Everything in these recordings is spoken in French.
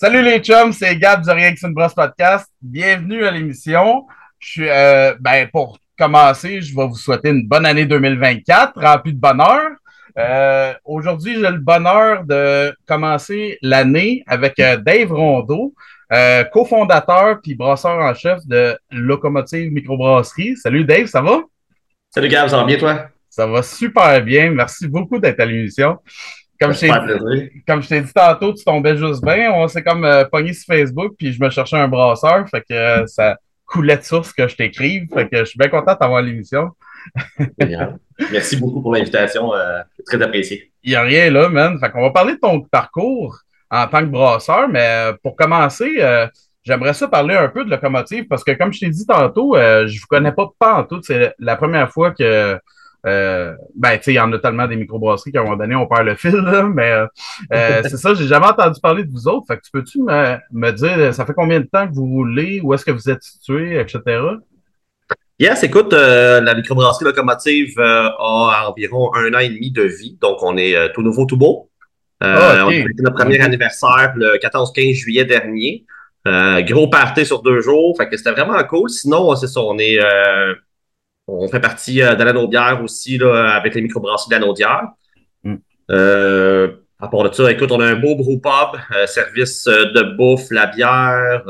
Salut les chums, c'est Gab du Rien une brosse podcast. Bienvenue à l'émission. Je suis, euh, ben, pour commencer, je vais vous souhaiter une bonne année 2024, remplie de bonheur. Euh, aujourd'hui, j'ai le bonheur de commencer l'année avec euh, Dave Rondeau, cofondateur puis brasseur en chef de Locomotive Microbrasserie. Salut Dave, ça va? Salut Gab, ça va bien toi? Ça va super bien. Merci beaucoup d'être à l'émission. Comme je t'ai dit tantôt, tu tombais juste bien. On s'est comme euh, pogné sur Facebook, puis je me cherchais un brasseur. Fait que euh, ça coulait de source que je t'écrive. Fait que je suis bien content d'avoir l'émission. Merci beaucoup pour l'invitation. Euh, très apprécié. Il n'y a rien là, man. Fait qu'on va parler de ton parcours en tant que brasseur, mais pour commencer, j'aimerais ça parler un peu de locomotive parce que, comme je t'ai dit tantôt, je ne vous connais pas, pas en tout. C'est la première fois que euh, ben, tu sais, il y en a tellement des microbrasseries qu'à un moment donné, on perd le fil, là, mais euh, euh c'est ça, j'ai jamais entendu parler de vous autres. Fait que tu peux-tu me, me, dire, ça fait combien de temps que vous roulez, où est-ce que vous êtes situé, etc.? Yes, écoute, euh, la microbrasserie locomotive a environ un an et demi de vie, donc on est tout nouveau, tout beau. Ah, on a fait notre premier anniversaire le 14-15 juillet dernier. gros party sur deux jours, fait que c'était vraiment cool. Sinon, c'est ça, on est on fait partie euh, de la aussi là, avec les microbrasseries de la Naudière. Mm. Euh, à part de ça, écoute, on a un beau brew pub, euh, service de bouffe, la bière.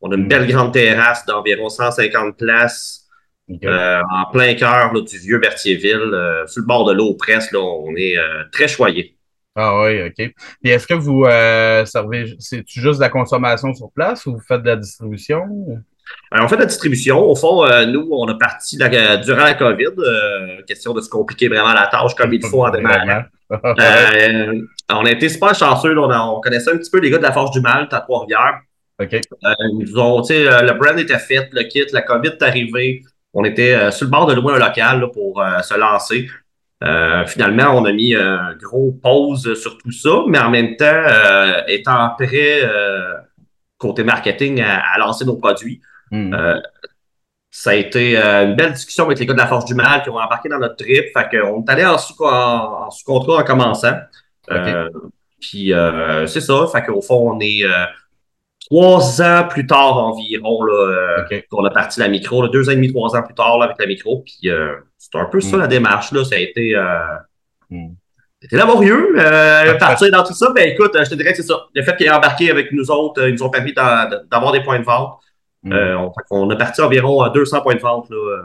on a une mm. belle grande terrasse d'environ 150 places. en plein cœur du vieux Berthierville, sur le bord de l'eau presque, on est très choyé. Ah oui, OK. Et est-ce que vous servez, c'est juste de la consommation sur place ou vous faites de la distribution? Alors, on fait la distribution. Au fond, euh, nous, on a parti durant la COVID. Euh, question de se compliquer vraiment la tâche comme il faut en démarrant. Euh, on a été super chanceux. on, connaissait un petit peu les gars de la Force du Mal, à Trois-Rivières. OK. le brand était fait, le kit, la COVID est arrivée. On était sur le bord de louer un local pour se lancer. finalement, on a mis un gros pause sur tout ça, mais en même temps, étant prêt côté marketing à lancer nos produits, Hmm. Euh, ça a été euh, une belle discussion avec les gars de la Force du Mal qui ont embarqué dans notre trip. Fait qu'on est allé en sous-contrat en, commençant. Euh, puis c'est ça. Fait qu'au fond, on est trois ans plus tard environ là, qu'on a parti la micro. deux ans et demi, trois ans plus tard avec la micro. Puis c'est un peu ça hmm. la démarche. Là. Ça a été. Hmm. C'était laborieux, euh, partir dans tout ça. Ben écoute, je te dirais que c'est ça. Le fait qu'ils aient embarqué avec nous autres, ils nous ont permis d'avoir des points de vente. Mm. Euh, on, a parti environ à 200 points de vente là,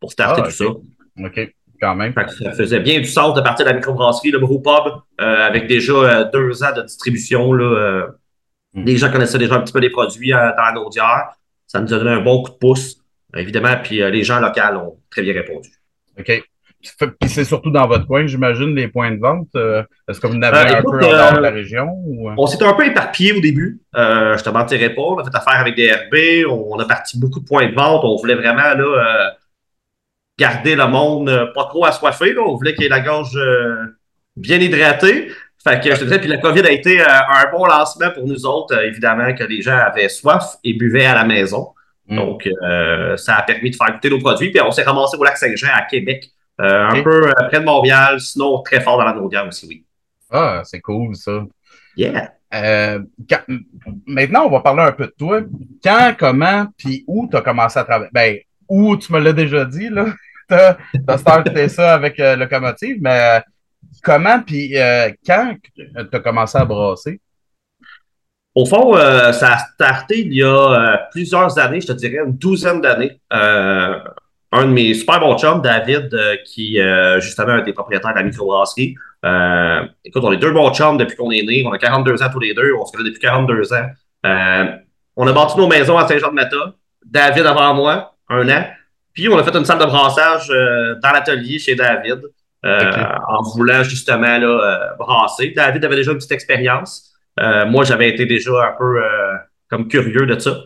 pour starter ah, tout ça. OK, quand même. ça faisait bien du sens de partir de la microbrasserie, le brewpub, euh, avec déjà euh, deux ans de distribution. Là, mm. Les gens connaissaient déjà un petit peu les produits dans la Naudière. Ça nous a donné un bon coup de pouce, évidemment, puis les gens locaux ont très bien répondu. OK. Puis c'est surtout dans votre coin, j'imagine, les points de vente. Euh, est-ce que vous n'avez euh, un peu en dehors de la région? Ou... Euh? On s'était un peu éparpillé au début. je te mentirais pas. On a fait affaire avec des RB. On, a parti beaucoup de points de vente. On voulait vraiment là, garder le monde pas trop assoiffé. On voulait qu'il y ait la gorge bien hydratée. Fait que je te disais, puis la COVID a été un bon lancement pour nous autres. évidemment que les gens avaient soif et buvaient à la maison. Mm. Donc, ça a permis de faire goûter nos produits. Puis on s'est ramassé au lac Saint-Jean à Québec euh, un peu euh, près de Montréal, sinon très fort dans la Naudière aussi, oui. Ah, c'est cool ça. Yeah. Euh, maintenant, on va parler un peu de toi. Quand, comment, puis où tu as commencé à travailler? Ben, où tu me l'as déjà dit, là. tu as, starté ça avec Locomotive, mais comment, puis quand tu as commencé à brasser? Au fond, ça a starté il y a plusieurs années, je te dirais une douzaine d'années un de mes super bons chums, David, euh, qui euh, justement un des propriétaires de la microbrasserie. Euh, écoute, on est deux bons chums depuis qu'on est nés. On a 42 ans tous les deux. On se connaît depuis 42 ans. Euh, on a bâti nos maisons à Saint-Jean-de-Mata. David avant moi, un an. Puis on a fait une salle de brassage dans l'atelier chez David. en voulant justement là, brasser. David avait déjà une petite expérience. moi, j'avais été déjà un peu comme curieux de ça.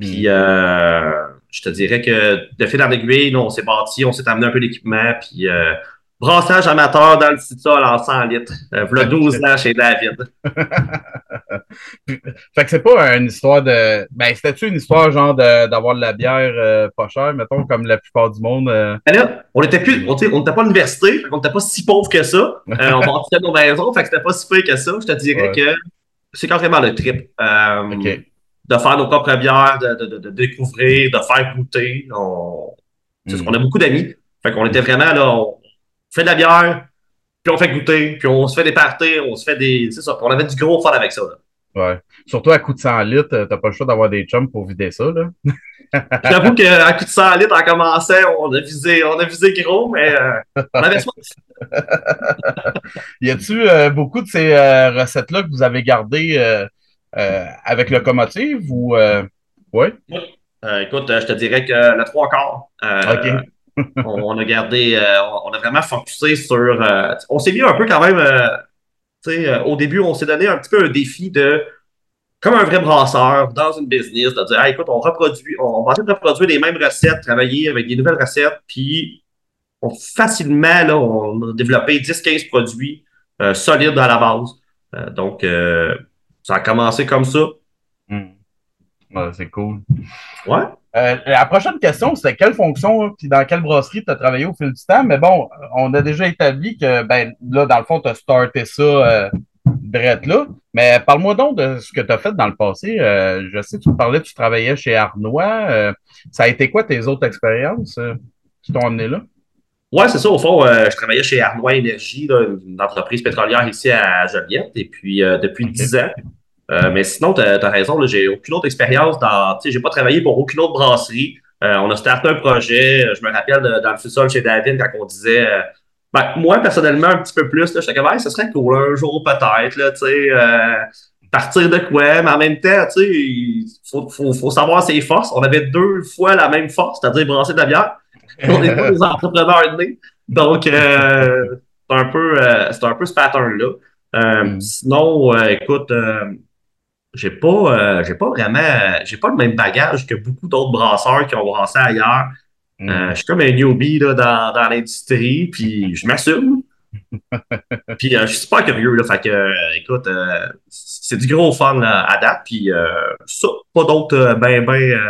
Puis hmm je te dirais que de fil en aiguille, on s'est bâti, on s'est amené un peu d'équipement, puis euh, brassage amateur dans le sol en 100 litres. Euh, voilà 12 ans chez David. fait que c'est pas une histoire de. Ben, c'était-tu une histoire genre d'avoir de, la bière euh, pas chère, mettons, comme la plupart du monde? Euh? Ben on était plus. On n'était pas à l'université, on n'était pas si pauvre que ça. on bâtissait nos maisons, fait que c'était pas si pire que ça. Je te dirais que c'est carrément le trip. OK. De faire nos propres bières, de, de, de, découvrir, de faire goûter. On, c'est ça, Mm. on a beaucoup d'amis. Fait qu'on était vraiment là, on fait de la bière, puis on fait goûter, puis on se fait des parties, on se fait des. C'est ça. On avait du gros fun avec ça. Là. Ouais. Surtout à coup de 100 litres, euh, t'as pas le choix d'avoir des chums pour vider ça, là. J'avoue qu'à coup de 100 litres, en commençant, on a visé, on a visé gros, mais euh, on avait soif. Y a-tu euh, beaucoup de ces euh, recettes-là que vous avez gardées avec locomotive ou euh... ouais? Euh, écoute, euh, je te dirais que le trois quarts. euh, OK. on, a gardé, euh, on a vraiment focusé sur. euh, on s'est mis un peu quand même. euh, euh, au début, on s'est donné un petit peu un défi de, comme un vrai brasseur dans une business, de dire, écoute, on reproduit, on va essayer de reproduire les mêmes recettes, travailler avec des nouvelles recettes, puis on, facilement, là, on a développé 10-15 produits euh, solides à la base. Euh, donc, euh, ça a commencé comme ça. Hmm. Ouais, c'est cool. Ouais. Euh, la prochaine question, c'était quelle fonction puis dans quelle brasserie tu as travaillé au fil du temps? Mais bon, on a déjà établi que, ben, là, dans le fond, tu as starté ça euh, drette là. Mais parle-moi donc de ce que tu as fait dans le passé. Euh, je sais, tu parlais, tu travaillais chez Arnois. Euh, ça a été quoi tes autres expériences qui t'ont amené là? Ouais, c'est ça. Au fond, euh, je travaillais chez Arnois Énergie, là, une entreprise pétrolière ici à Joliette, et puis euh, depuis Ok. 10 ans. Euh, mais sinon, tu as, raison, là, j'ai aucune autre expérience dans. Tu sais, j'ai pas travaillé pour aucune autre brasserie. On a starté un projet. Je me rappelle dans le sous-sol chez David quand on disait. ben, moi, personnellement, un petit peu plus, là, comme, Hey, ce serait cool, un jour peut-être, tu sais, euh, partir de quoi, mais en même temps, tu sais, il faut, faut, faut savoir ses forces. On avait deux fois la même force, c'est-à-dire brasser de la bière. On n'est pas des entrepreneurs nés. Donc, euh, c'est un peu, euh, c'est un peu ce pattern-là. Euh, Mm. Sinon, écoute, j'ai pas, j'ai pas vraiment, j'ai pas le même bagage que beaucoup d'autres brasseurs qui ont brassé ailleurs. Euh, je suis comme un newbie là, dans, dans l'industrie, puis je m'assume. puis je suis super curieux, là, fait que, écoute, c'est du gros fun là, à date, puis ça, pas d'autres, ben, ben,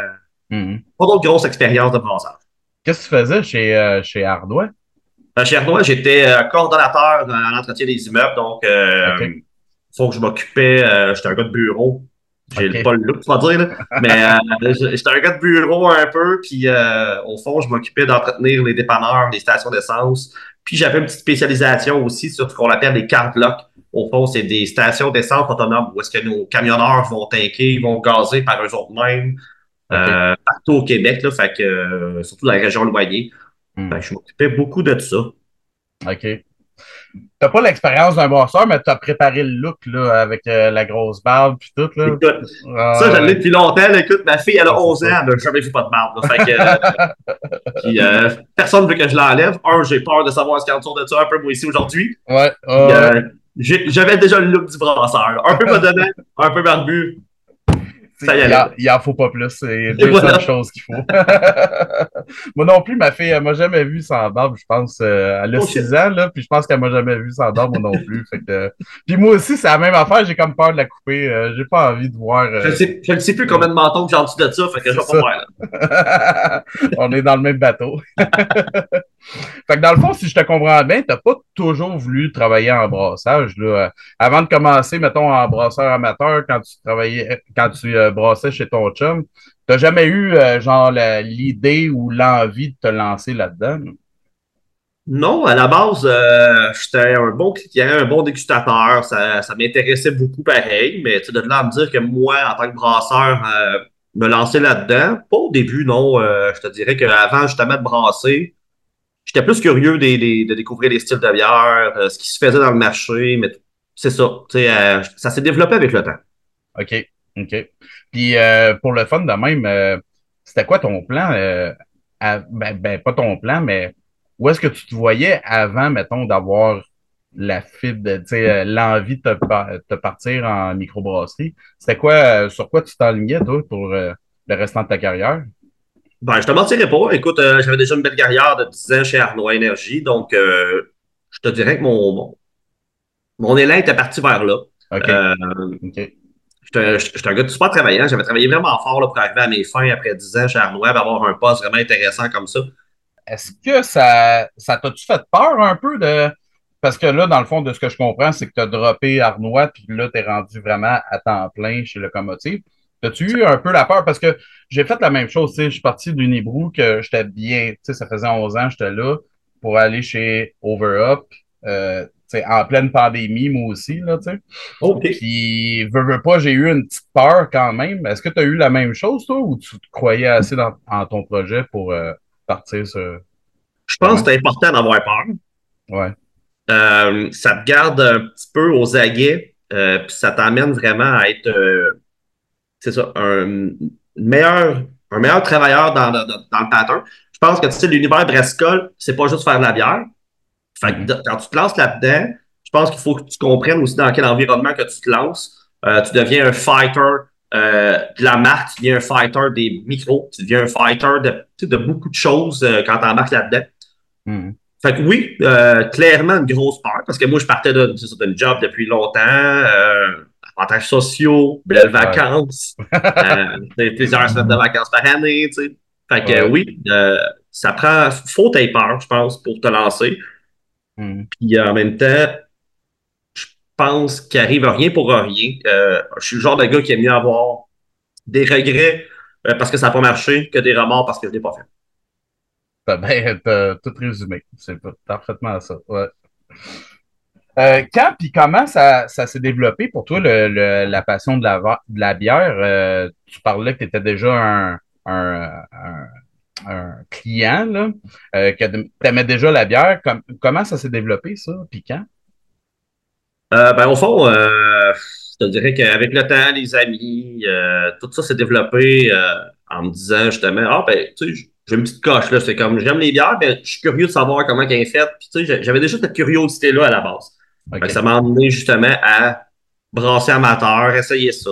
Hmm. pas d'autres grosses expériences de brassage. Qu'est-ce que tu faisais chez, euh, chez Ardois? Euh, chez Arnois, j'étais euh, coordonnateur dans l'entretien des immeubles, donc euh, Ok. faut que je m'occupais, euh, j'étais un gars de bureau. J'ai pas le look, vas dire, là. mais euh, j'étais un gars de bureau un peu, puis euh, au fond, je m'occupais d'entretenir les dépanneurs, les stations d'essence. Puis j'avais une petite spécialisation aussi sur ce qu'on appelle les card blocks. Au fond, c'est des stations d'essence autonomes où est-ce que nos camionneurs vont tanker, ils vont gazer par eux autres mêmes euh, partout au Québec, là, fait que, euh, surtout dans la région éloignée. Hmm. Fait que je m'occupais beaucoup de ça. OK. T'as pas l'expérience d'un brasseur, mais t'as préparé le look là, avec euh, la grosse barbe puis tout. Là? Écoute, Ah, Ça, je l'ai ouais. depuis longtemps. là. Écoute, ma fille, elle a Ah, c'est 11 ans, ça. elle n'a jamais vu pas de barbe. là. Fait que, euh, puis, personne ne veut que je l'enlève. Un, j'ai peur de savoir ce qu'il y a autour de ça un peu moi ici aujourd'hui. Ouais, J'avais déjà le look du brasseur. Un peu bedonnant, un peu barbu. Il, en, faut pas plus. C'est deux voilà. seules choses qu'il faut. Moi non plus, ma fille, elle m'a jamais vu sans barbe, je pense. euh, elle a Oh, shit. 6 ans, là, puis je pense qu'elle m'a jamais vu sans barbe, moi non plus. Fait que, Puis moi aussi, c'est la même affaire, j'ai comme peur de la couper. euh, j'ai pas envie de voir. euh, Je ne sais, je ne sais plus combien de mentons que j'ai en dessous de ça. Fait que je vais pas. On est dans le même bateau. fait que dans le fond, si je te comprends bien, t'as pas toujours voulu travailler en brassage. Là. Avant de commencer, mettons, en brasseur amateur, quand tu travaillais, quand tu euh, brassais chez ton chum, t'as jamais eu euh, genre l'idée ou l'envie de te lancer là-dedans? là? Non, à la base, euh, j'étais un bon client, un bon dégustateur. Ça, ça m'intéressait beaucoup pareil. Mais de là à me dire que moi, en tant que brasseur, euh, me lancer là-dedans, pas au début, non. Je te dirais qu'avant justement de brasser, j'étais plus curieux de, découvrir les styles de bière, ce qui se faisait dans le marché. Mais c'est ça. Ça s'est développé avec le temps. OK. OK. Puis euh, pour le fun de même, euh, c'était quoi ton plan? euh, à- ben, ben, pas ton plan, mais où est-ce que tu te voyais avant, mettons, d'avoir la fibre, tu sais, l'envie de te, par- te partir en microbrasserie? C'était quoi, sur quoi tu t'enlignais, toi, pour le restant de ta carrière? Ben, je te mentirais pas. Écoute, j'avais déjà une belle carrière de 10 ans chez Arnois Énergie. Donc, je te dirais que mon, mon, mon élan était parti vers là. OK. OK. J'étais un gars super travaillant. J'avais travaillé vraiment fort pour arriver à mes fins après 10 ans chez Arnois, avoir un poste vraiment intéressant comme ça. Est-ce que ça, ça t'a-tu fait peur un peu de parce que là, dans le fond, de ce que je comprends, c'est que tu as droppé Arnois, puis là, tu es rendu vraiment à temps plein chez Locomotive. As-tu eu un peu la peur? Parce que j'ai fait la même chose, je suis parti d'Unibrou, que j'étais bien, tu sais, ça faisait 11 ans, j'étais là, pour aller chez Overup, euh, en pleine pandémie, moi aussi, là, tu sais. OK. Puis, veux, veux pas, j'ai eu une petite peur quand même. Est-ce que tu as eu la même chose, toi, ou tu te croyais assez dans, en ton projet pour euh, partir sur... Je pense que c'est important d'avoir peur. Ouais. Euh, ça te garde un petit peu aux aguets, euh, puis ça t'amène vraiment à être, c'est ça, un meilleur, un meilleur travailleur dans, dans, dans le pattern. Je pense que tu sais, l'univers Brescol, c'est pas juste faire de la bière. Fait que quand tu te lances là-dedans, je pense qu'il faut que tu comprennes aussi dans quel environnement que tu te lances. tu deviens un fighter de la marque, tu deviens un fighter des micros, tu deviens un fighter de, de beaucoup de choses quand tu embarques là-dedans. Mm. Fait que oui, euh, clairement une grosse peur, parce que moi, je partais d'un job depuis longtemps, euh, avantages sociaux, belles vacances, euh, plusieurs semaines de vacances par année, tu sais. Fait que Ouais. oui, euh, ça prend, faut t'aies peur, je pense, pour te lancer. Mm. Puis en même temps, je pense qu'il arrive rien pour rien. Euh, je suis le genre de gars qui aime mieux avoir des regrets euh, parce que ça n'a pas marché que des remords parce que je l'ai pas fait. T'as bien tout résumé. C'est parfaitement ça. Ouais. Euh, quand puis comment ça, ça s'est développé pour toi, le, le- la passion de la, de la bière? Euh, tu parlais que tu étais déjà un, un, un- un client, là, euh, que tu aimais déjà la bière. Com- comment ça s'est développé, ça? Puis quand? Euh, ben, au fond, euh, je te dirais qu'avec le temps, les amis, euh, tout ça s'est développé en me disant justement, ah ben, tu sais, j'ai une petite coche là, c'est comme j'aime les bières, mais je suis curieux de savoir comment elles sont faites. Puis tu sais, j'avais déjà cette curiosité-là à la base. Ça m'a amené justement à brasser amateur, essayer ça.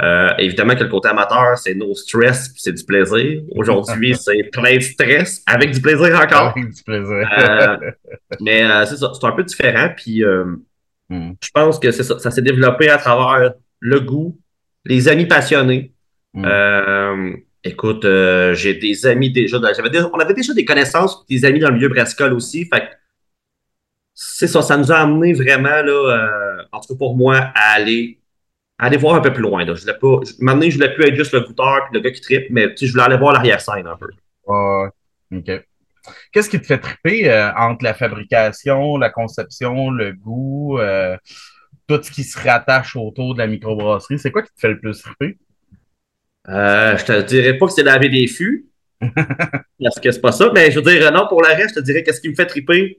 Euh, évidemment que le côté amateur, c'est no stress, c'est du plaisir. Aujourd'hui, c'est plein de stress, avec du plaisir encore. Avec du plaisir. Euh, mais euh, c'est ça, c'est un peu différent. Puis Hmm. je pense que c'est ça, ça s'est développé à travers le goût, les amis passionnés. Hmm. Écoute, j'ai des amis déjà, dans- j'avais déjà- on avait déjà des connaissances, des amis dans le milieu Brascol aussi. Fait que c'est ça, ça nous a amené vraiment, là, en tout cas pour moi, à aller, aller voir un peu plus loin. Là. Je voulais pas, maintenant, je voulais plus être juste le goûteur puis le gars qui tripe, mais je voulais aller voir l'arrière-scène un peu. OK. Qu'est-ce qui te fait triper euh, entre la fabrication, la conception, le goût, euh, tout ce qui se rattache autour de la microbrasserie? C'est quoi qui te fait le plus triper? Euh, je te dirais pas que c'est laver des fûts. parce que c'est pas ça. Mais je veux dire, non, pour le reste, je te dirais qu'est-ce qui me fait triper?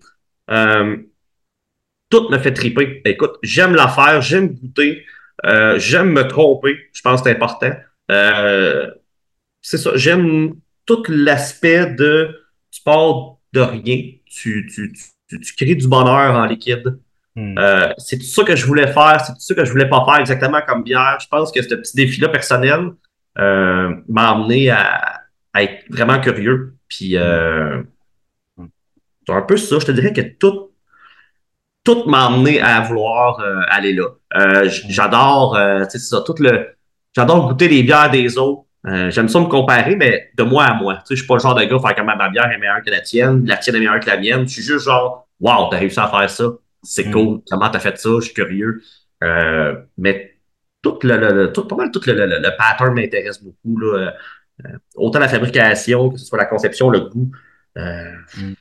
Euh, tout me fait triper. Écoute, j'aime la faire, j'aime goûter, euh, j'aime me tromper. Je pense que c'est important. Euh, c'est ça, j'aime tout l'aspect de tu pars de rien, tu, tu, tu, tu crées du bonheur en liquide. Hmm. Euh, c'est tout ça que je voulais faire, c'est tout ça que je voulais pas faire exactement comme bière. Je pense que ce petit défi-là personnel m'a amené à, à être vraiment curieux. Puis euh, c'est un peu ça. Je te dirais que tout, tout m'a amené à vouloir euh, aller là. Euh, j- j'adore, euh, tu sais, c'est ça, tout le, j'adore goûter les bières des autres. J'aime ça me comparer, mais de moi à moi. Tu sais, je suis pas le genre de gars à faire comme ma bière est meilleure que la tienne, la tienne est meilleure que la mienne. Je suis juste genre, wow, t'as réussi à faire ça. C'est Mm. cool. Comment t'as fait ça? Je suis curieux. Mais tout le, le- le- tout, pas mal tout le, le, pattern m'intéresse beaucoup. Là. Autant la fabrication, que ce soit la conception, le goût. Que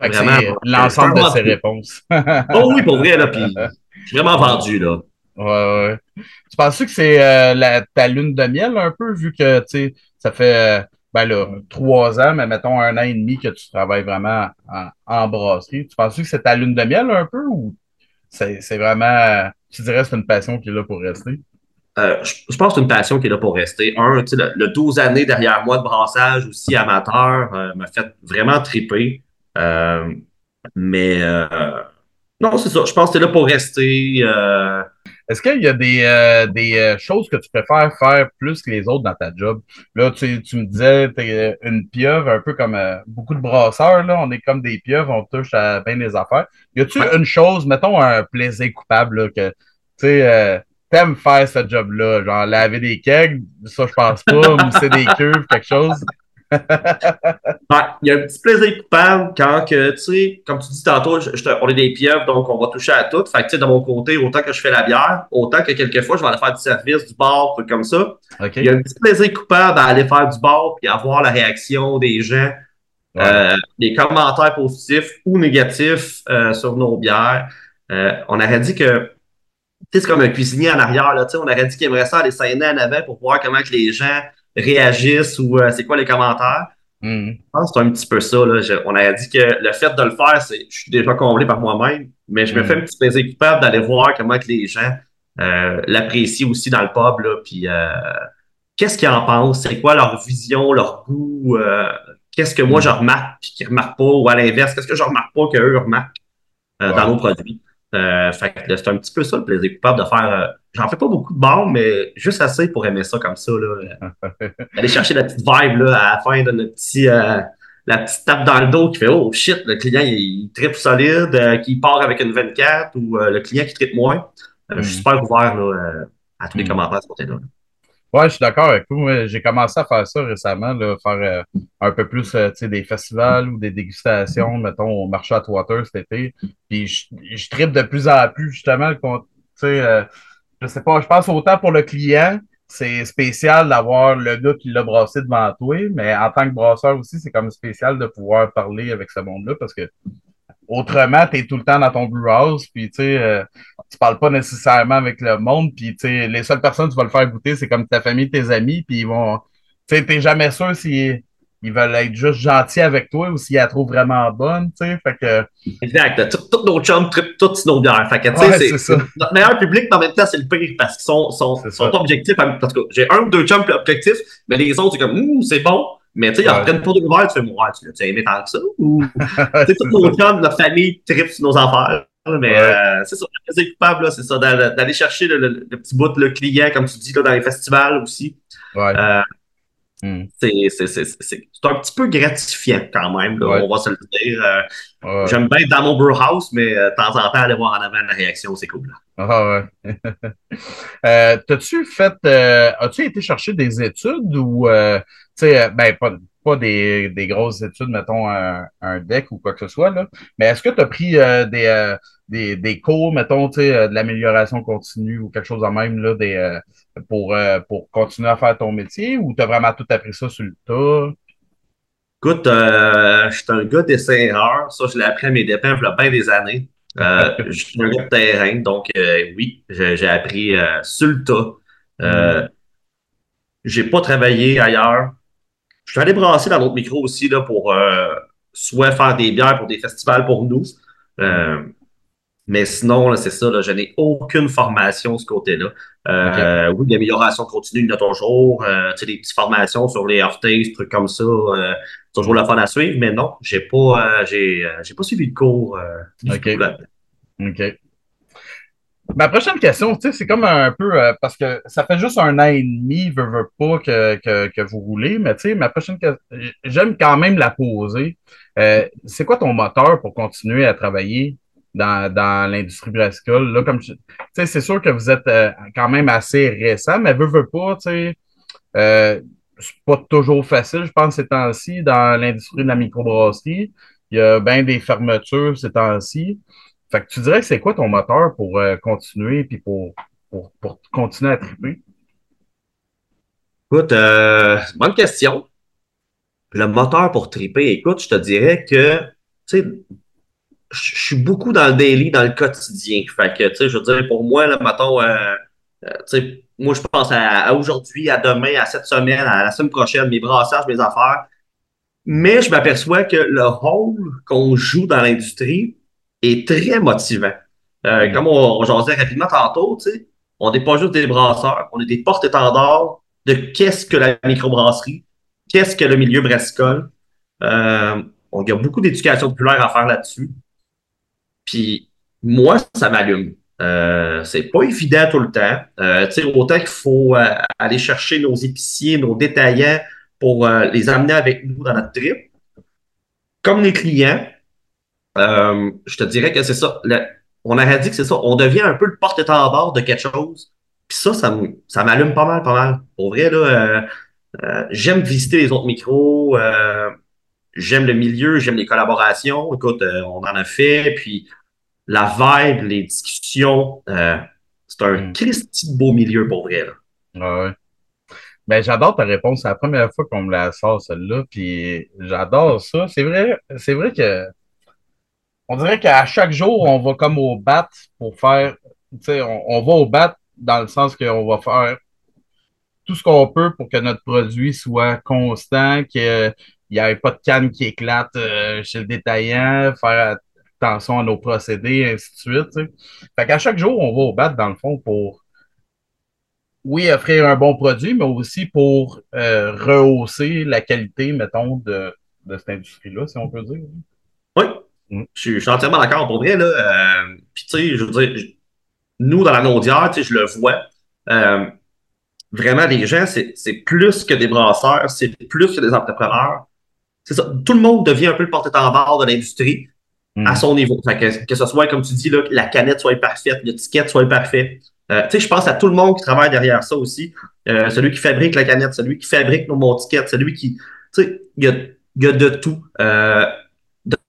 vraiment, l'ensemble de cool. réponses. oh oui, pour vrai, là, puis je suis vraiment vendu, là. Ouais, ouais. Tu penses que c'est euh, la, ta lune de miel un peu, vu que tu sais, ça fait euh, ben là, trois ans, mais mettons un an et demi que tu travailles vraiment en, en brasserie. Tu penses que c'est ta lune de miel un peu ou c'est c'est vraiment, euh, tu dirais que c'est une passion qui est là pour rester? Euh, je, je pense que c'est une passion qui est là pour rester. Un, tu sais, le, le 12 années derrière moi de brassage aussi amateur euh, m'a fait vraiment triper. Euh, mais euh, non, c'est ça. Je pense que c'est là pour rester. Euh, Est-ce qu'il y a des, des choses que tu préfères faire plus que les autres dans ta job? Là, tu, tu me disais, tu es une pieuvre, un peu comme beaucoup de brasseurs, là. On est comme des pieuvres, on touche à bien des affaires. Y a-tu Ouais. une chose, mettons un plaisir coupable, là, que tu sais, euh, t'aimes faire ce job-là? Genre laver des kegs, ça, je pense pas, mousser des cuves, quelque chose. il y a un petit plaisir coupable quand que, tu sais, comme tu dis tantôt, je, on est des pieuvres, donc on va toucher à tout. Fait que, tu sais, de mon côté, autant que je fais la bière, autant que quelquefois, je vais aller faire du service, du bar, trucs comme ça. Il y a un petit plaisir coupable à aller faire du bar puis à voir la réaction des gens, euh, des commentaires positifs ou négatifs euh, sur nos bières. Euh, on aurait dit que c'est comme un cuisinier en arrière, là, on aurait dit qu'il aimerait ça aller s'aider en avant pour voir comment que les gens réagissent ou c'est quoi les commentaires? Mm. Je pense que c'est un petit peu ça. Là. on a dit que le fait de le faire, c'est, je suis déjà comblé par moi-même, mais je me mm. fais un petit plaisir coupable d'aller voir comment que les gens euh, l'apprécient aussi dans le pub. Là, puis euh, qu'est-ce qu'ils en pensent? C'est quoi leur vision, leur goût? Euh, qu'est-ce que moi mm. je remarque puis qu'ils ne remarquent pas? Ou à l'inverse, qu'est-ce que je remarque pas qu'eux remarquent dans nos produits? Euh, fait que c'est un petit peu ça le plaisir coupable de faire. Euh, j'en fais pas beaucoup de bons, mais juste assez pour aimer ça comme ça. Là. Aller chercher la petite vibe là, à la fin de notre petit, euh, la petite tape dans le dos qui fait Oh shit, le client il, tripe solide, euh, qui part avec une 24 ou le client qui tripe moins. Je suis mm. super ouvert là, à tous les mm. commentaires de ce côté-là. Ouais, je suis d'accord avec vous. J'ai commencé à faire ça récemment, là, faire euh, un peu plus euh, des festivals ou des dégustations, mettons, au marché à Water cet été. Puis je, je tripe de plus en plus, justement. Euh, je sais pas, je pense autant pour le client, c'est spécial d'avoir le gars qui l'a brassé devant toi, mais en tant que brasseur aussi, c'est comme spécial de pouvoir parler avec ce monde-là parce que autrement, tu es tout le temps dans ton brew house, puis tu sais, euh, tu parles pas nécessairement avec le monde, puis tu sais, les seules personnes que tu vas le faire goûter, c'est comme ta famille, tes amis, puis ils vont, tu sais, t'es jamais sûr s'ils ils veulent être juste gentils avec toi ou s'ils la trouvent vraiment bonne, tu sais, fait que... Exact, tous nos chums trippent toutes nos bières, fait que tu sais, c'est notre meilleur public, mais en même temps, c'est le pire, parce qu'ils sont, sont, sont objectifs, parce que j'ai un ou deux chums objectifs, mais les autres, c'est comme, c'est bon, mais tu sais, ils en prennent pas de verre, tu fais, moi, tu l'as aimé tant que ça? Ou, tu sais, tous nos chums, notre famille tripe sur nos affaires. Mais euh, c'est ça, plaisir coupable, c'est ça, d'aller chercher le, petit bout, le client, comme tu dis, là, dans les festivals aussi. Ouais. Euh, hmm. C'est un petit peu gratifiant quand même, là, on va se le dire. Euh, j'aime bien être dans mon brew house, mais de temps en temps, aller voir en avant la réaction, c'est cool. Là. Ah ouais. T'as-tu fait, as-tu été chercher des études ou sais, euh, ben, pas, pas des, des, grosses études, mettons, un, un, deck ou quoi que ce soit, là. Mais est-ce que tu as pris euh, des, euh, des, des, cours, mettons, sais, de l'amélioration continue ou quelque chose de même, là, des, pour, pour continuer à faire ton métier ou tu as vraiment tout appris ça sur le tas? Écoute, je suis un gars d'essai-erreur. Ça, je l'ai appris à mes dépens il y a bien des années. je suis un gars de terrain, donc oui, j'ai appris sur le tas. Mm. J'ai pas travaillé ailleurs. Je suis allé brasser dans notre micro aussi là, pour euh, soit faire des bières pour des festivals pour nous. Euh, mais sinon, c'est ça, là, je n'ai aucune formation de ce côté-là. Euh, Oui, l'amélioration continue de jour, euh, tu sais, des petites formations sur les des trucs comme ça, euh, toujours la fun à suivre, mais non, j'ai pas, j'ai, j'ai pas suivi de cours. OK. OK. Ma prochaine question, tu sais, c'est comme un peu euh, parce que ça fait juste un an et demi, veux, veux pas que, que, que vous roulez, mais tu sais, ma prochaine question, j'aime quand même la poser. Euh, c'est quoi ton moteur pour continuer à travailler dans, dans l'industrie brassicole? Là, comme tu sais, c'est sûr que vous êtes euh, quand même assez récent, mais veux, veux pas, tu sais, c'est pas toujours facile, je pense, ces temps-ci, dans l'industrie de la microbrasserie. Il y a bien des fermetures ces temps-ci. Fait que tu dirais que c'est quoi ton moteur pour euh, continuer puis pour, pour, pour, continuer à triper? Écoute, euh, bonne question. Le moteur pour triper, écoute, je te dirais que, tu sais, je suis beaucoup dans le daily, dans le quotidien. Fait que, tu sais, je veux dire, pour moi, là, mettons, euh, euh tu sais, moi, je pense à, aujourd'hui, à demain, à cette semaine, à la semaine prochaine, mes brassages, mes affaires. Mais je m'aperçois que le rôle qu'on joue dans l'industrie, est très motivant. Euh, Comme on, on disait rapidement tantôt, tu sais, on n'est pas juste des brasseurs, on est des porte-étendards de qu'est-ce que la microbrasserie, qu'est-ce que le milieu brassicole. Euh, on y a beaucoup d'éducation populaire à faire là-dessus. Puis moi, ça m'allume. Euh, c'est pas évident tout le temps. Euh, autant qu'il faut euh, aller chercher nos épiciers, nos détaillants pour euh, les amener avec nous dans notre trip. Comme les clients, euh, je te dirais que c'est ça. on aurait dit que c'est ça. On devient un peu le porte-étendard de quelque chose. Puis ça, ça, m'allume pas mal, pas mal. Pour vrai, là, euh, Euh, j'aime visiter les autres micros. J'aime le milieu, j'aime les collaborations. Écoute, on en a fait. Puis la vibe, les discussions, c'est un mm. Christy beau milieu pour vrai. Là. Ouais. Ben, j'adore ta réponse. C'est la première fois qu'on me la sort, celle-là. Puis j'adore ça. C'est vrai, c'est vrai que on dirait qu'à chaque jour, on va comme au bat pour faire. On, on va au bat dans le sens qu'on va faire tout ce qu'on peut pour que notre produit soit constant, qu'il n'y ait pas de canne qui éclate euh, chez le détaillant, faire attention à nos procédés, ainsi de suite. Fait qu'à chaque jour, on va au bat, dans le fond, pour, oui, offrir un bon produit, mais aussi pour euh, rehausser la qualité, mettons, de, de cette industrie-là, si on peut dire. Mm. je, suis, entièrement d'accord. Pour vrai, là, euh, puis tu sais, je veux dire, nous, dans la Naudière, je le vois, euh, vraiment, les gens, c'est plus que des brasseurs, c'est plus que des entrepreneurs. C'est ça. Tout le monde devient un peu le porte-étendard de l'industrie à hmm. son niveau. que, que ce soit, comme tu dis, là, que la canette soit parfaite, l'étiquette soit parfaite. Euh, tu sais, je pense à tout le monde qui travaille derrière ça aussi. Euh, celui qui fabrique la canette, celui qui fabrique nos montiquettes, celui qui. Tu sais, il y a, y a, de tout. Euh,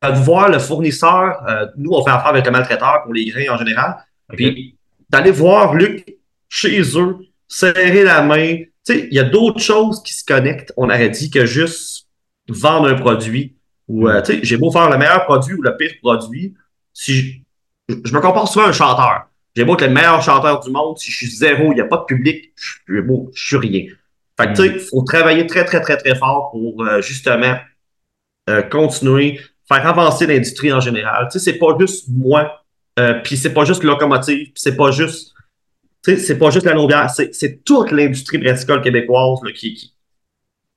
de, voir le fournisseur, euh, nous, on fait affaire avec le maltraiteur pour les grains en général. Puis d'aller voir Luc chez eux, serrer la main. Tu sais, il y a d'autres choses qui se connectent, on aurait dit, que juste vendre un produit. Ou, euh, tu sais, j'ai beau faire le meilleur produit ou le pire produit. Si je, me compare souvent à un chanteur. J'ai beau être le meilleur chanteur du monde. Si je suis zéro, il n'y a pas de public, je suis beau, je suis rien. Fait que, tu sais, il faut travailler très, très, très, très fort pour euh, justement euh, continuer, faire avancer l'industrie en général. Tu sais, c'est pas juste moi, euh, puis c'est pas juste locomotive, puis c'est pas juste c'est pas juste la c'est toute l'industrie brassicole québécoise là, qui,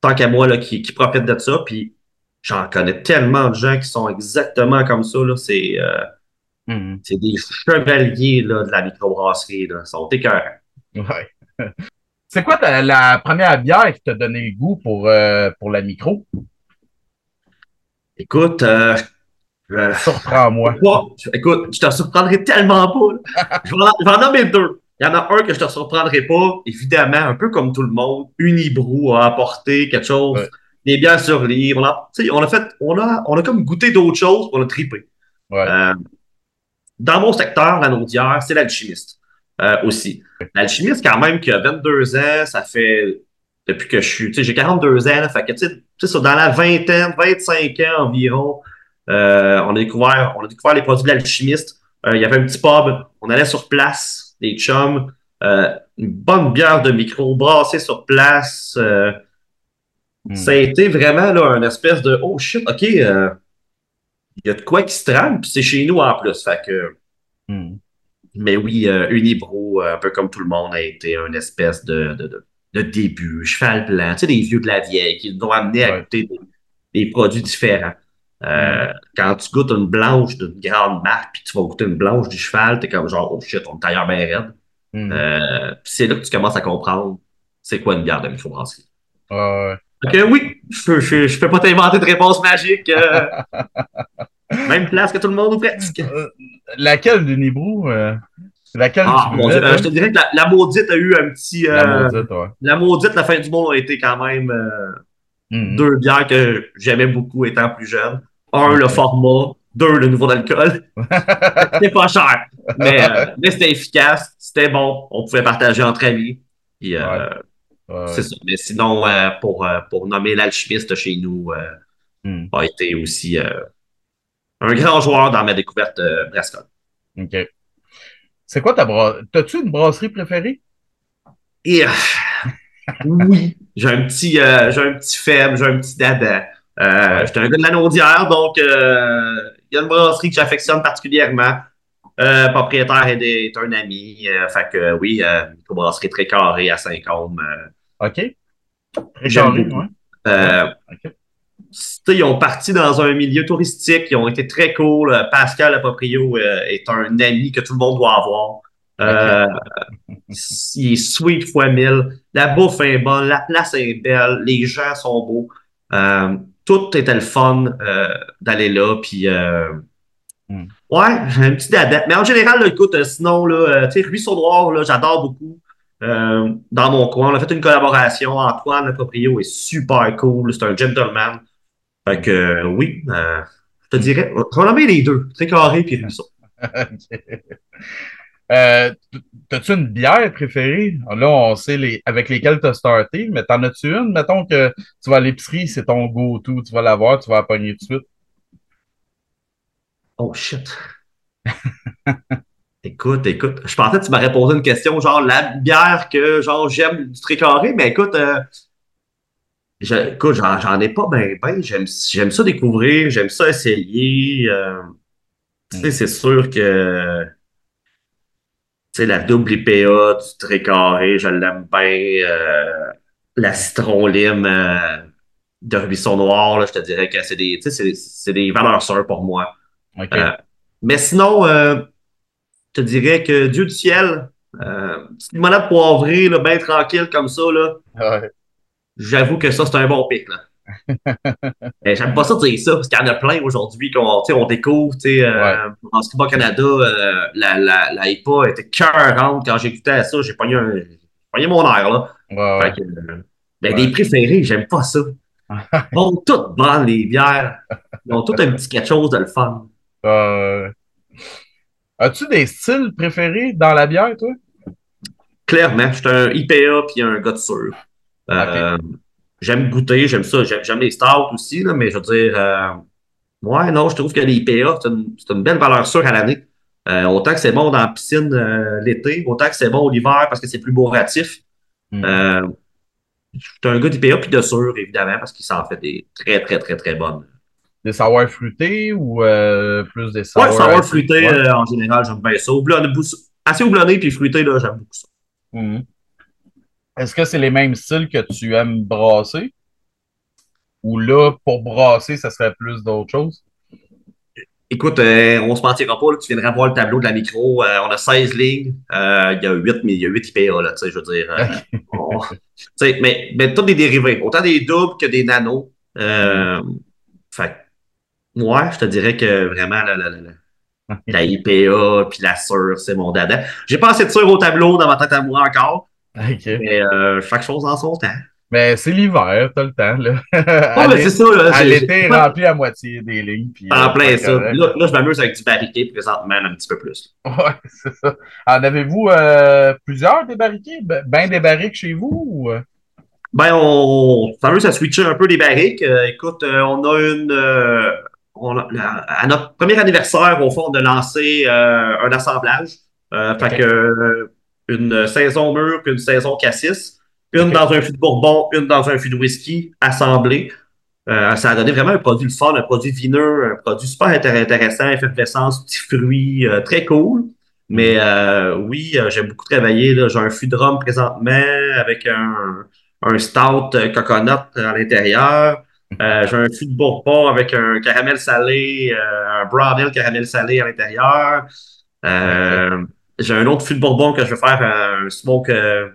tant qu'à moi, là, qui, qui profite de ça. Puis j'en connais tellement de gens qui sont exactement comme ça. C'est euh, mm-hmm. c'est des chevaliers là, de la microbrasserie. Ils sont écœurants. Ouais. C'est quoi la première bière qui t'a donné le goût pour, euh, pour la micro? Écoute, euh, Surprends-moi. Écoute, je te surprendrai tellement pas. Je vais en nommer deux. Il y en a un que je te surprendrai pas, évidemment, un peu comme tout le monde. Unibrou a apporté quelque chose, des biens sur. On a, on a fait, on a, on a comme goûté d'autres choses, on a tripé. Euh, dans mon secteur, la naudière, c'est l'alchimiste euh, aussi. L'alchimiste, quand même, qui a 22 ans, ça fait depuis que je suis, tu sais, j'ai 42 ans, fait que, tu sais, dans la vingtaine, 25 ans environ, euh, on, a découvert, on a découvert les produits de l'alchimiste. il y avait un petit pub, on allait sur place, des chums, euh, une bonne bière de micro brassée sur place. Euh, hmm. Ça a été vraiment là, une espèce de Oh shit, OK, euh, il y a de quoi qui se trame, puis c'est chez nous en plus. Fait que. Hmm. Mais oui, Unibro, un peu comme tout le monde, a été une espèce de, de, de, début, cheval blanc, tu sais, des vieux de la vieille qui nous ont amené à goûter des, produits différents. Euh, quand tu goûtes une blanche d'une grande marque, puis tu vas goûter une blanche du cheval, t'es comme genre, oh shit, on est tailleur bien raide. Mm. Euh, c'est là que tu commences à comprendre c'est quoi une bière de microbrasserie. ouais. Ok, oui, je, je, je peux pas t'inventer de réponse magique. Euh, même place que tout le monde ou presque. laquelle du Nibrou? Laquelle ah, tu Je te dirais que la, maudite a eu un petit. la maudite, ouais. La maudite, la fin du monde a été quand même mm-hmm. deux bières que j'aimais beaucoup étant plus jeune. Un, le format. Deux, le niveau d'alcool. c'était pas cher. Mais, euh, mais c'était efficace. C'était bon. On pouvait partager entre amis. Euh, c'est ça. Mais sinon, euh, pour, pour nommer l'alchimiste chez nous, mm. a été aussi un grand joueur dans ma découverte euh, OK. C'est quoi ta brasserie? T'as-tu une brasserie préférée? Et, oui. J'ai un petit, j'ai un petit faible, j'ai un petit dada. Euh, J'étais un gars de la Naudière, donc euh, il y a une brasserie que j'affectionne particulièrement. Euh, propriétaire est, est, un ami. Euh, fait que oui, euh, une brasserie très carrée à Saint-Côme. Euh, OK. J'aime beaucoup. Euh, Ils ont parti dans un milieu touristique, ils ont été très cool. Pascal, le proprio, est un ami que tout le monde doit avoir. Euh, il est sweet fois mille. La bouffe est bonne, la place est belle, les gens sont beaux. Euh, tout était le fun euh, d'aller là. Puis, euh, hmm. ouais, j'ai un petit dada. Mais en général, là, écoute, sinon, là, tu sais, Ruisseau Noir, j'adore beaucoup. dans mon coin. On a fait une collaboration. Antoine, le proprio, est super cool. C'est un gentleman. Fait que oui, je te dirais, nommer les deux, très carré puis ruisseau. Euh, T'as-tu une bière préférée? Là, on sait les, avec lesquelles tu as starté, mais t'en as-tu une? Mettons que tu vas à l'épicerie, c'est ton go-to, tu vas l'avoir, tu vas la pogner tout de suite. Oh shit. écoute, écoute, je pensais que tu m'aurais posé une question, genre la bière que genre j'aime du très carré, mais écoute, euh, écoute, j'en ai pas ben, ben, j'aime ça découvrir, j'aime ça essayer. Euh, tu sais, c'est sûr que sais, la double IPA du très carré, je l'aime bien. Euh, la citron lime euh, de Rubisson Noir, là, je te dirais que c'est des, c'est des valeurs sûres pour moi. Euh, mais sinon, je te dirais que Dieu du ciel, petite limonade poivrée, là, bien tranquille comme ça, là. J'avoue que ça, c'est un bon pic. J'aime pas ça dire ça, parce qu'il y en a plein aujourd'hui qu'on on découvre. Euh, En Scuba Canada, euh, la, la, la IPA était cœurante. Quand j'écoutais ça, j'ai pogné, un, pogné mon air. Là. Fait que, euh, ben, Des préférés, j'aime pas ça. Ils toutes bonnes, les bières. Ils ont toutes un petit quelque chose de le fun. As-tu des styles préférés dans la bière, toi? Clairement, je suis un IPA puis un gars de sûr j'aime goûter, j'aime ça, j'aime les stouts aussi, là, mais je veux dire, euh, ouais, non, je trouve que les IPA, c'est une, belle valeur sûre à l'année. Euh, autant que c'est bon dans la piscine euh, l'été, autant que c'est bon l'hiver parce que c'est plus bourratif. Mm. Euh, je suis un gars d'IPA puis de sûr, évidemment, parce qu'il s'en fait des très, très, très, très bonnes. Des sour fruités ou plus des sour? Ouais, sour fruités, en général, j'aime bien ça. assez houblonné puis fruité, là, j'aime beaucoup ça. Mm. Est-ce que c'est les mêmes styles que tu aimes brasser? Ou là, pour brasser, ça serait plus d'autres choses? Écoute, euh, on se mentira pas, tu viendras voir le tableau de la micro. Euh, on a 16 lignes. Euh, il y a 8, mais il y a 8 IPA, là, tu sais, je veux dire. mais, mais tous des dérivés, autant des doubles que des nanos. fait moi, je te dirais que vraiment, la, la, la, la IPA puis la sur, c'est mon dada. J'ai pas assez de sur au tableau dans ma tête à moi encore. Mais euh, chaque chose en son temps. Mais c'est l'hiver, t'as le temps, là. Ouais, c'est ça, là. À l'été, rempli à moitié des lignes. Puis, en euh, plein ça. Là, là, je m'amuse avec du barriquet présentement un petit peu plus. Ouais, c'est ça. En avez-vous euh, plusieurs des barriquets? Ben des barriques chez vous? Ou... Ben, on s'amuse à switcher un peu les barriques. écoute, on a une. On a, à notre premier anniversaire, au fond, de lancer un assemblage. Fait que une saison mûre puis une saison cassis. Une dans un fût de bourbon, une dans un fût de whisky assemblé. Euh, ça a donné vraiment un produit fun, un produit vineux, un produit super intéressant, effervescence, petits fruits, euh, très cool. Mais euh, oui, j'ai beaucoup travaillé. J'ai un fût de rhum présentement avec un, un stout coconut à l'intérieur. j'ai un fût de bourbon avec un caramel salé, un brown ale caramel salé à l'intérieur. J'ai un autre fût de bourbon que je vais faire un smoke, euh,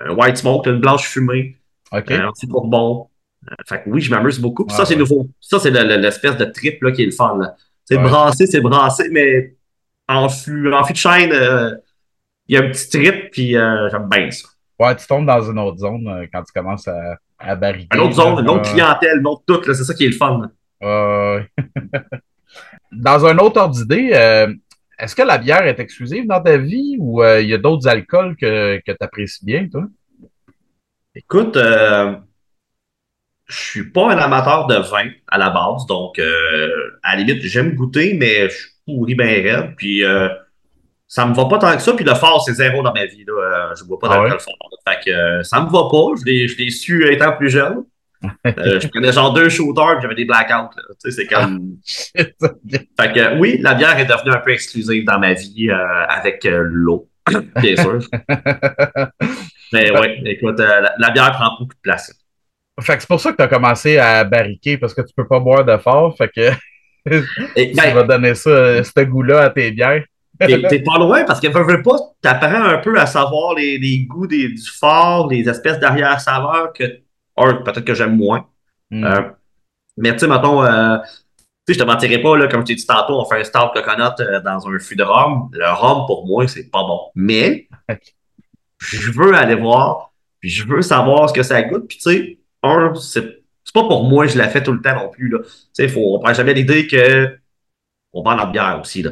un white smoke, une blanche fumée. OK. Un petit bourbon. Euh, fait que oui, je m'amuse beaucoup. Puis ça, c'est nouveau. Ça, c'est l'espèce de trip là, qui est le fun. C'est brasser, c'est brasser, mais en fût, en fût de chaîne, euh, il y a un petit trip, puis j'aime bien ça. Ouais, tu tombes dans une autre zone quand tu commences à, à barriquer. Une autre zone, une autre clientèle, une autre tout, c'est ça qui est le fun. dans un autre ordre d'idée, est-ce que la bière est exclusive dans ta vie ou euh, il y a d'autres alcools que, que tu apprécies bien, toi? Écoute, euh, je suis pas un amateur de vin à la base, donc euh, à la limite, j'aime goûter, mais je suis pourri bien raide. Puis euh, ça me va pas tant que ça. Puis le fort, c'est zéro dans ma vie. Là. Je bois pas ah d'alcool fort. Fait que ça me va pas. Je l'ai su étant plus jeune. Euh, je prenais genre deux shooters et j'avais des blackouts. Tu sais, c'est comme. fait que oui, la bière est devenue un peu exclusive dans ma vie euh, avec euh, l'eau, bien sûr. Mais oui, écoute, la, bière prend beaucoup de place. Fait que c'est pour ça que tu as commencé à barriquer parce que tu peux pas boire de fort. Fait que tu ben, vas donner ça, ce goût-là à tes bières. T'es pas loin parce que veux, veux pas, t'apprends un peu à savoir les, les goûts des, du fort, les espèces d'arrière-saveurs que un, peut-être que j'aime moins. Hmm. Euh, mais tu sais, mettons, euh, tu sais, je te mentirais pas, là, comme je t'ai dit tantôt, on fait un stout coconut euh, dans un fût de rhum. Le rhum, pour moi, c'est pas bon. Mais je veux aller voir, puis je veux savoir ce que ça goûte. Puis tu sais, un, c'est pas pour moi, je la fais tout le temps non plus. Là. Tu sais, faut, on prend jamais l'idée que on vend notre bière aussi. Là.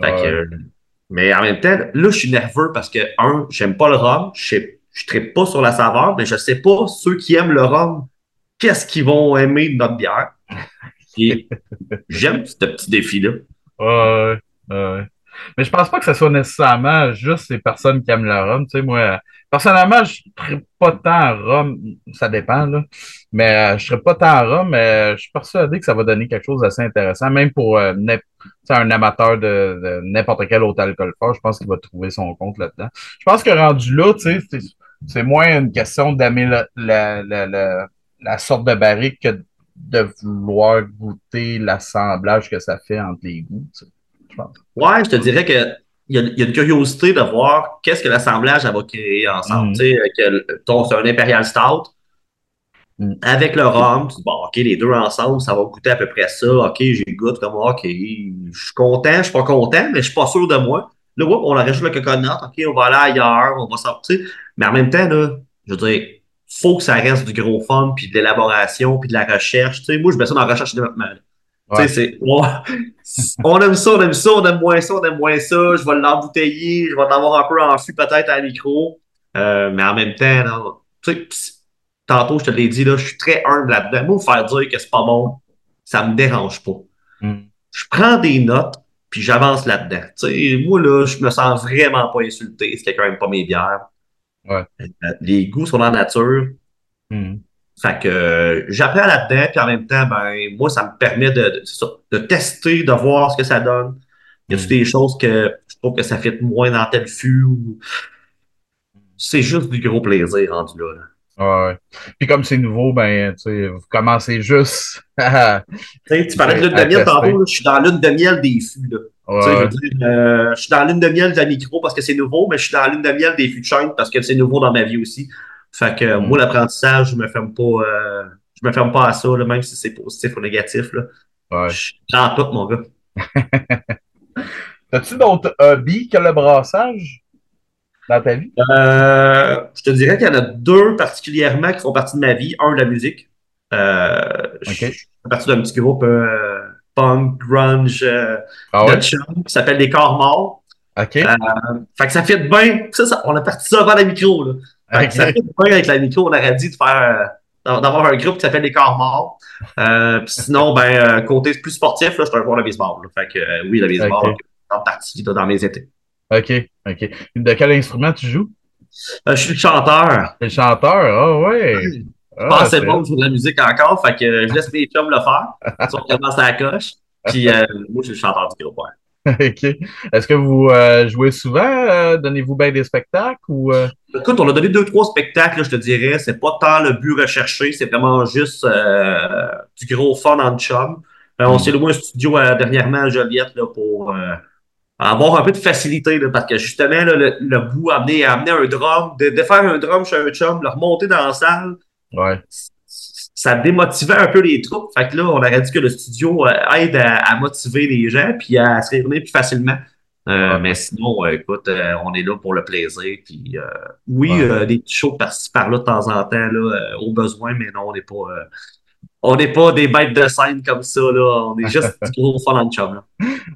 Fait que, mais en même temps, là, je suis nerveux parce que, un, j'aime pas le rhum, je ne pas sur la saveur, mais je sais pas ceux qui aiment le rhum, qu'est-ce qu'ils vont aimer de notre bière. J'aime ce petit défi-là. Ouais, ouais. Mais je pense pas que ce soit nécessairement juste les personnes qui aiment le rhum. Tu sais, moi, personnellement, je ne pas tant à rhum. Ça dépend, là. Mais euh, je ne serais pas tant à rhum, mais je suis persuadé que ça va donner quelque chose d'assez intéressant, même pour euh, un amateur de, n'importe quel autre alcool fort. Je pense qu'il va trouver son compte là-dedans. Je pense que rendu là, tu sais, c'est moins une question d'aimer la, la, la, la, sorte de barrique que de vouloir goûter l'assemblage que ça fait entre les goûts. je pense. Ouais, je te dirais que il y, a, une curiosité de voir qu'est-ce que l'assemblage va créer ensemble. Mm. Tu sais, c'est un Imperial Stout. Mm. Avec le rhum, tu dis, bon, OK, les deux ensemble, ça va goûter à peu près ça. OK, j'ai goûté comme, OK, je suis content, je suis pas content, mais je suis pas sûr de moi. Là, on rajoute le coconut, OK, on va aller ailleurs, on va sortir. Mais en même temps, là, je veux dire, faut que ça reste du gros fun, puis de l'élaboration, puis de la recherche. Tu sais, moi, je mets ça dans la recherche et développement. Tu sais, c'est, on aime ça, on aime ça, on aime moins ça, on aime moins ça. Je vais l'embouteiller, je vais l'avoir un peu en flux peut-être à la micro. Euh, mais en même temps, tu sais, tantôt, je te l'ai dit, là, je suis très humble là-dedans. Moi, faire dire que c'est pas bon, ça me dérange pas. Mm. Je prends des notes, puis j'avance là-dedans. Tu sais, moi, là, je me sens vraiment pas insulté si quelqu'un n'aime pas mes bières. Ouais. Euh, les goûts sont dans la nature. Mm. Fait que euh, j'apprends là-dedans, puis en même temps, ben, moi, ça me permet de, de, tester, de voir ce que ça donne. Il y a mm. des choses que je trouve que ça fait moins dans tel fût. C'est juste du gros plaisir rendu là. Ouais. Puis comme c'est nouveau, ben, tu sais, vous commencez juste à. tu parlais de lune de miel tantôt, je suis dans lune de miel des fûts. Là. Je, veux dire, euh, je suis dans lune de miel de la micro parce que c'est nouveau, mais je suis dans lune de miel des fûts de chaîne parce que c'est nouveau dans ma vie aussi. Fait que euh, moi, l'apprentissage, je me ferme pas, euh, je me ferme pas à ça, là, même si c'est positif ou négatif. Là. Ouais. Je suis tout, mon gars. As-tu d'autres hobbies que le brassage? Dans ta vie? Euh, je te dirais qu'il y en a deux particulièrement qui font partie de ma vie. Un, la musique. Euh, Je fais partie d'un petit groupe punk, grunge, ah qui s'appelle Les Corps Morts. OK. fait que ça fait bien. Ça, ça, on a parti ça avant la micro. Là. Ça fait bien avec la micro, on aurait dit de faire euh, d'avoir un groupe qui s'appelle les corps morts. Euh, sinon, ben, euh, côté plus sportif, là, je suis un joueur de baseball. Fait que euh, oui, le baseball, okay. en partie dans mes étés. OK, OK. De quel instrument tu joues? je suis le chanteur. Le chanteur, ah oh, ouais. Je pense que c'est bon jouer de la musique encore, fait que je laisse mes chums le faire. Ils commence à la coche. Puis moi, je suis le chanteur du groupe. OK. Est-ce que vous euh, jouez souvent? Euh, donnez-vous bien des spectacles ou. Euh? Écoute, on a donné deux, trois spectacles, je te dirais. C'est pas tant le but recherché, c'est vraiment juste du gros fun en chum. on mm. s'est loué un studio dernièrement à Joliette là, pour avoir un peu de facilité, parce que justement, le, le, bout amener, amener un drum, de, de, faire un drum chez un chum, le remonter dans la salle. Ouais ça démotivait un peu les troupes. Fait que là, on aurait dit que le studio euh, aide à, motiver les gens puis à se réunir plus facilement. Euh, mais sinon, euh, écoute, on est là pour le plaisir. Puis, oui, des petits shows par-ci par-là de temps en temps, là, au besoin, mais non, on n'est pas. On n'est pas des bêtes de scène comme ça, là. On est juste du gros fun en chum.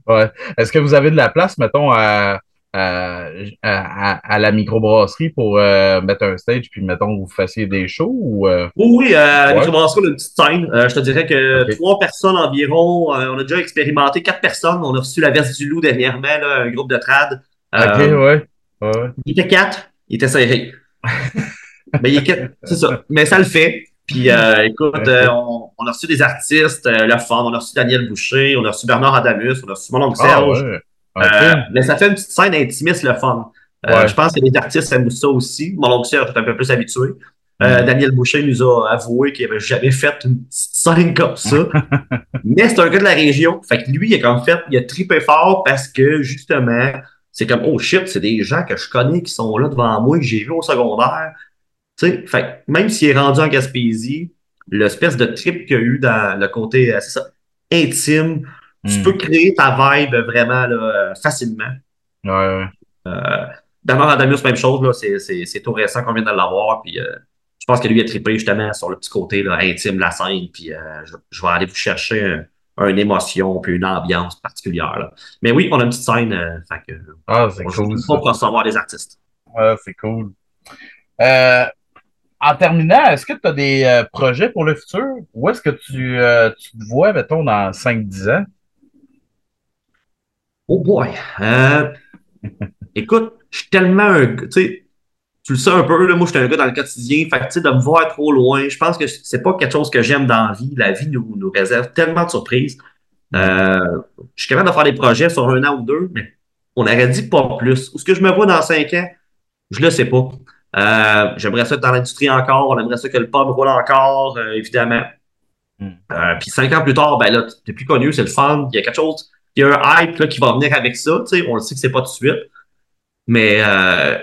Ouais. Est-ce que vous avez de la place, mettons, à, à, la microbrasserie pour euh, mettre un stage, puis mettons vous fassiez des shows ou euh? Oui, oui, à la microbrasserie, on a une petite scène. Euh, je te dirais que trois personnes environ. on a déjà expérimenté quatre personnes. On a reçu la veste du loup dernièrement, là, un groupe de trad. ok, ouais. ouais. Il était quatre, il était serré. Mais il est c'est ça. Mais ça le fait. Puis écoute, on, on, a reçu des artistes, le fun, on a reçu Daniel Boucher, on a reçu Bernard Adamus, on a reçu mon oncle ah, Serge. Euh, mais ça fait une petite scène intimiste, le fun. Euh, je pense que les artistes aiment ça aussi. Mon oncle est un peu plus habitué. Euh, Daniel Boucher nous a avoué qu'il n'avait jamais fait une petite scène comme ça. Mais c'est un gars de la région. Fait que lui, il a comme fait, il a trippé fort parce que justement, c'est comme, oh shit, c'est des gens que je connais qui sont là devant moi, que j'ai vu au secondaire. Tu sais, fait même s'il est rendu en Gaspésie, l'espèce de trip qu'il y a eu dans le côté, ça, intime, tu hmm. peux créer ta vibe vraiment là, facilement. Ouais, euh, D'abord, Adamius, même chose, là, c'est tout récent qu'on vient de l'avoir, puis euh, je pense que lui a trippé justement sur le petit côté là, intime de la scène, puis euh, je, vais aller vous chercher une émotion, puis une ambiance particulière. Là. Mais oui, on a une petite scène, euh, fait que, ah, c'est cool. pour recevoir des artistes. Ah, c'est cool. En terminant, est-ce que tu as des projets pour le futur? Où est-ce que tu, tu te vois, mettons, dans 5-10 ans? Oh boy! écoute, je suis tellement un. Tu sais, tu le sais un peu, moi, je suis un gars dans le quotidien. Fait que, tu sais, de me voir trop loin, je pense que c'est pas quelque chose que j'aime dans la vie. La vie nous, nous réserve tellement de surprises. Euh, je suis capable de faire des projets sur un an ou deux, mais on aurait dit pas plus. Où est-ce que je me vois dans cinq ans? Je le sais pas. Euh, j'aimerais ça être dans l'industrie encore. On aimerait ça que le pub roule encore, euh, évidemment. Hmm. puis cinq ans plus tard, ben là, t'es plus connu, c'est le fun. Il y a quelque chose, il y a un hype là, qui va venir avec ça. Tu sais, on le sait que c'est pas tout de suite. Mais euh,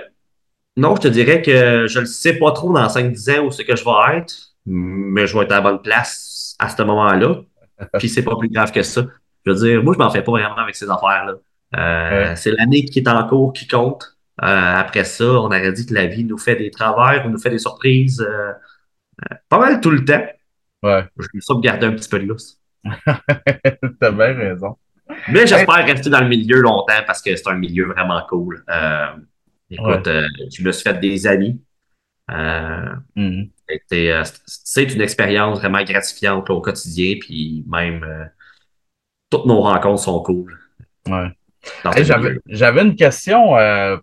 non, je te dirais que je ne sais pas trop dans 5-10 ans où c'est que je vais être, mais je vais être à la bonne place à ce moment-là. Puis c'est pas plus grave que ça. Je veux dire, moi, je m'en fais pas vraiment avec ces affaires-là. Euh, c'est l'année qui est en cours qui compte. Euh, après ça, on aurait dit que la vie nous fait des travers, nous fait des surprises pas mal tout le temps. Ouais. Je me garder un petit peu de lousse. T'as bien raison. Mais j'espère rester dans le milieu longtemps parce que c'est un milieu vraiment cool. Euh, écoute, euh, je me suis fait des amis. Euh, mm-hmm. C'est une expérience vraiment gratifiante au quotidien, puis même toutes nos rencontres sont cool. Ouais. J'avais une question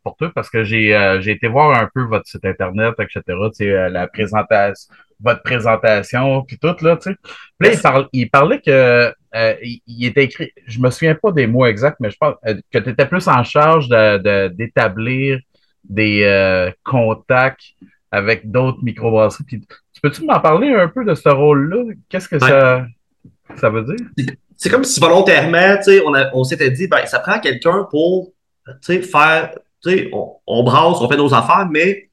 pour toi parce que j'ai été voir un peu votre site internet, etc. la présentation, votre présentation, puis tout, là, tu sais. Puis là, il, parlait que euh, il, était écrit, je me souviens pas des mots exacts, mais je pense euh, que tu étais plus en charge d'établir des euh, contacts avec d'autres microbrasseries. Tu peux-tu m'en parler un peu de ce rôle-là? Qu'est-ce que ça, ça veut dire? C'est comme si volontairement, tu sais, on, on s'était dit, ben, ça prend quelqu'un pour, tu sais, faire, tu sais, on, on brasse, on fait nos affaires, mais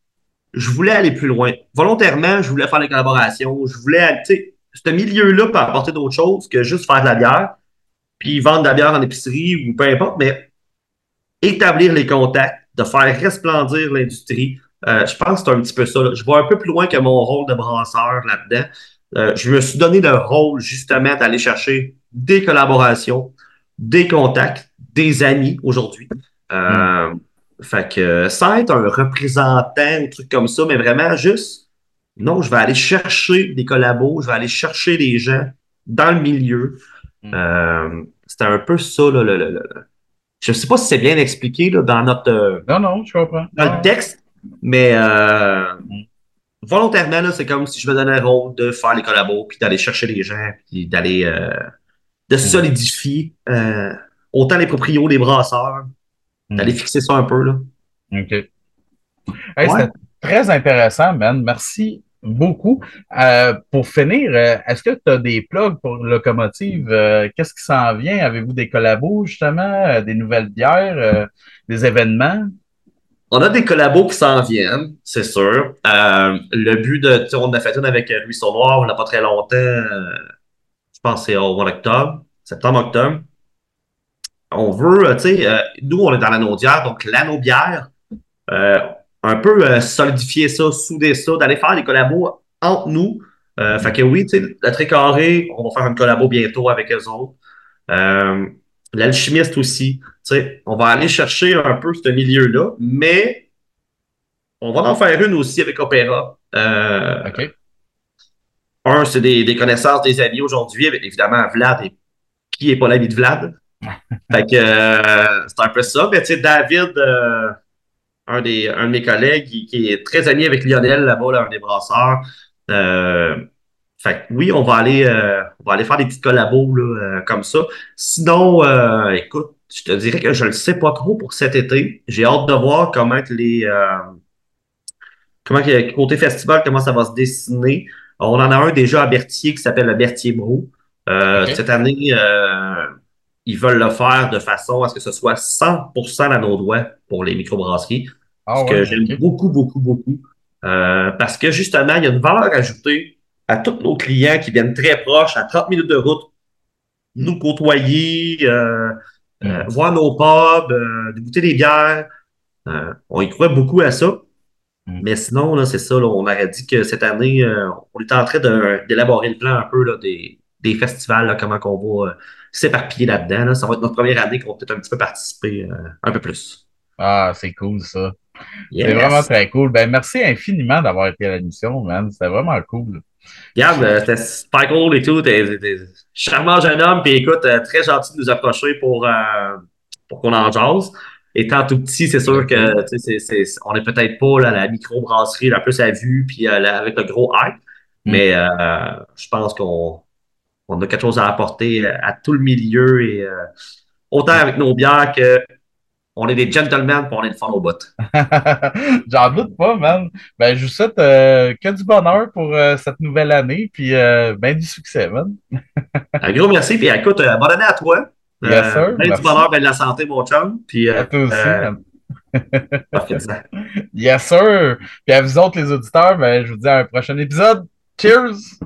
je voulais aller plus loin. Volontairement, je voulais faire des collaborations. Je voulais, tu sais, ce milieu-là peut apporter d'autres choses que juste faire de la bière, puis vendre de la bière en épicerie ou peu importe, mais établir les contacts, de faire resplendir l'industrie. Euh, je pense que c'est un petit peu ça. Je vois un peu plus loin que mon rôle de brasseur là-dedans. Euh, je me suis donné le rôle justement d'aller chercher des collaborations, des contacts, des amis aujourd'hui. Euh, mm. Fait que sans être un représentant ou truc comme ça, mais vraiment juste, non, je vais aller chercher des collabos, je vais aller chercher des gens dans le milieu. Mm. Euh, C'était un peu ça, là, le, le, je sais pas si c'est bien expliqué là, dans notre euh, non, non, je comprends. Dans le texte, mais euh, mm. volontairement, là, c'est comme si je me donnais le rôle de faire les collabos, puis d'aller chercher les gens, puis d'aller euh, de solidifier autant les proprios, les brasseurs, d'aller fixer ça un peu. Là. OK. C'était très intéressant, man. Merci beaucoup. Euh, pour finir, euh, est-ce que tu as des plugs pour Locomotive? Euh, qu'est-ce qui s'en vient? Avez-vous des collabos, justement, des nouvelles bières, des événements? On a des collabos qui s'en viennent, c'est sûr. le but de, on a fait une avec Louis Saunoir, on n'a pas très longtemps, pense que c'est au mois d'octobre, septembre-octobre on veut, euh, tu sais, euh, nous, on est dans l'anneau d'hier, donc l'anneau bière, euh, un peu solidifier ça, souder ça, d'aller faire des collabos entre nous. fait que oui, tu sais, la Tricarré, on va faire un collabo bientôt avec eux autres. L'alchimiste aussi, tu sais, on va aller chercher un peu ce milieu-là, mais on va en faire une aussi avec Opéra. OK. Un, c'est des, connaissances des amis aujourd'hui, évidemment, Vlad, et qui est pas l'ami de Vlad? fait que euh, c'est un peu ça. Mais tu sais, David, euh, un, des, un de mes collègues, qui, est très ami avec Lionel là-bas, un des brasseurs. Euh, fait que oui, on va aller, on va aller faire des petites collabos là, comme ça. Sinon, écoute, je te dirais que je ne sais pas trop pour cet été. J'ai hâte de voir comment les comment côté festival, comment ça va se dessiner. On en a un déjà à Berthier qui s'appelle le Berthier Brou. Cette année, ils veulent le faire de façon à ce que ce soit 100% à nos doigts pour les microbrasseries. Ah ce que j'aime beaucoup, beaucoup, beaucoup. Euh, parce que justement, il y a une valeur ajoutée à tous nos clients qui viennent très proches, à 30 minutes de route, nous côtoyer, euh, euh, mm. voir nos pubs, goûter des bières. on y croit beaucoup à ça. Mm. Mais sinon, là, c'est ça, là, on aurait dit que cette année, on est en train d'élaborer le plan un peu là, des, des festivals, là, comment on va s'éparpiller là-dedans. Là. Ça va être notre première année qu'on va peut-être un petit peu participer un peu plus. Ah, c'est cool ça. C'est vraiment très cool. Ben, merci infiniment d'avoir été à l'émission, man. C'était vraiment cool. Regarde, euh, c'était super cool et tout. T'es, charmant jeune homme, puis écoute, euh, très gentil de nous approcher pour, euh, pour qu'on en jase. Étant tout petit, c'est sûr que c'est, on n'est peut-être pas là, la microbrasserie la plus à vue, puis avec le gros hype. Mm. Mais je pense qu'on on a quelque chose à apporter à tout le milieu et autant avec nos bières que on est des gentlemen pour on est de fun au bout. J'en doute pas, man. Ben, je vous souhaite euh, que du bonheur pour euh, cette nouvelle année, puis euh, ben du succès, man. Un gros merci, puis écoute, bonne année à toi. Yes, sir. Ben du bonheur, ben de la santé, mon chum. Puis, à toi aussi, man. yes, sir. Puis à vous autres, les auditeurs, ben, je vous dis à un prochain épisode. Cheers!